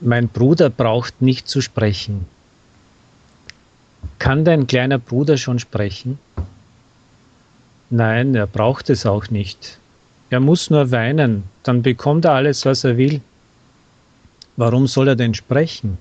Mein Bruder braucht nicht zu sprechen. Kann dein kleiner Bruder schon sprechen? Nein, er braucht es auch nicht. Er muss nur weinen, dann bekommt er alles, was er will. Warum soll er denn sprechen?